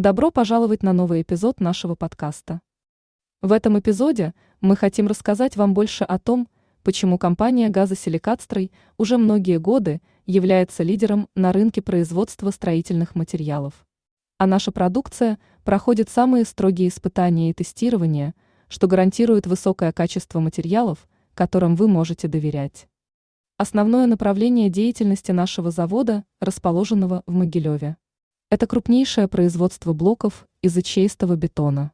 Добро пожаловать на новый эпизод нашего подкаста. В этом эпизоде мы хотим рассказать вам больше о том, почему компания «Газосиликатстрой» уже многие годы является лидером на рынке производства строительных материалов. А наша продукция проходит самые строгие испытания и тестирования, что гарантирует высокое качество материалов, которым вы можете доверять. Основное направление деятельности нашего завода, расположенного в Могилеве. Это крупнейшее производство блоков из ячеистого бетона.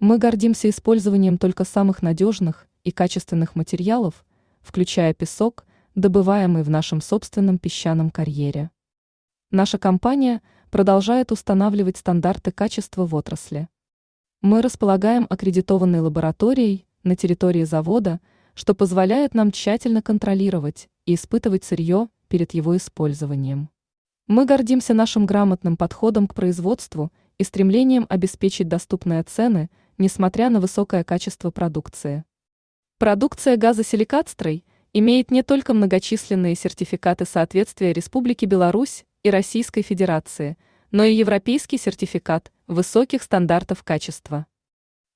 Мы гордимся использованием только самых надежных и качественных материалов, включая песок, добываемый в нашем собственном песчаном карьере. Наша компания продолжает устанавливать стандарты качества в отрасли. Мы располагаем аккредитованной лабораторией на территории завода, что позволяет нам тщательно контролировать и испытывать сырье перед его использованием. Мы гордимся нашим грамотным подходом к производству и стремлением обеспечить доступные цены, несмотря на высокое качество продукции. Продукция газосиликатстрой имеет не только многочисленные сертификаты соответствия Республики Беларусь и Российской Федерации, но и европейский сертификат высоких стандартов качества.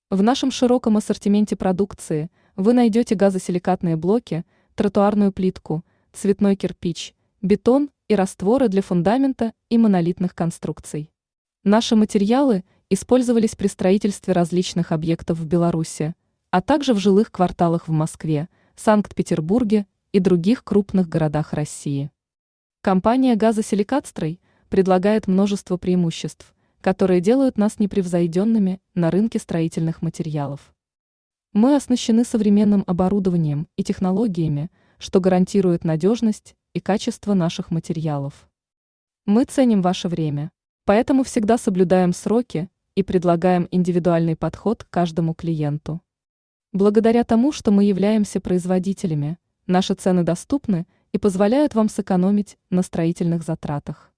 В нашем широком ассортименте продукции вы найдете газосиликатные блоки, тротуарную плитку, цветной кирпич, бетон и растворы для фундамента и монолитных конструкций. Наши материалы использовались при строительстве различных объектов в Беларуси, а также в жилых кварталах в Москве, Санкт-Петербурге и других крупных городах России. Компания «Газосиликатстрой» предлагает множество преимуществ, которые делают нас непревзойденными на рынке строительных материалов. Мы оснащены современным оборудованием и технологиями, что гарантирует надежность и качество наших материалов. Мы ценим ваше время, поэтому всегда соблюдаем сроки и предлагаем индивидуальный подход к каждому клиенту. Благодаря тому, что мы являемся производителями, наши цены доступны и позволяют вам сэкономить на строительных затратах.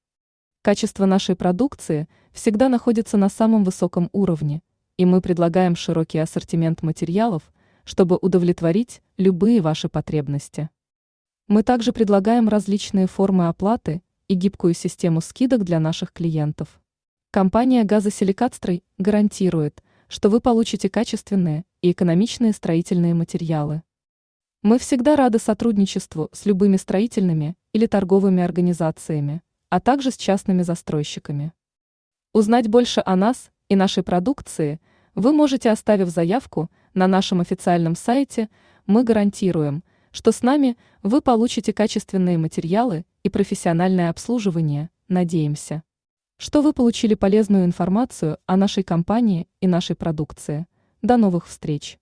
Качество нашей продукции всегда находится на самом высоком уровне, и мы предлагаем широкий ассортимент материалов, чтобы удовлетворить любые ваши потребности. Мы также предлагаем различные формы оплаты и гибкую систему скидок для наших клиентов. Компания «Газосиликатстрой» гарантирует, что вы получите качественные и экономичные строительные материалы. Мы всегда рады сотрудничеству с любыми строительными или торговыми организациями, а также с частными застройщиками. Узнать больше о нас и нашей продукции вы можете, оставив заявку на нашем официальном сайте «Мы гарантируем», что с нами вы получите качественные материалы и профессиональное обслуживание, надеемся. Что вы получили полезную информацию о нашей компании и нашей продукции. До новых встреч!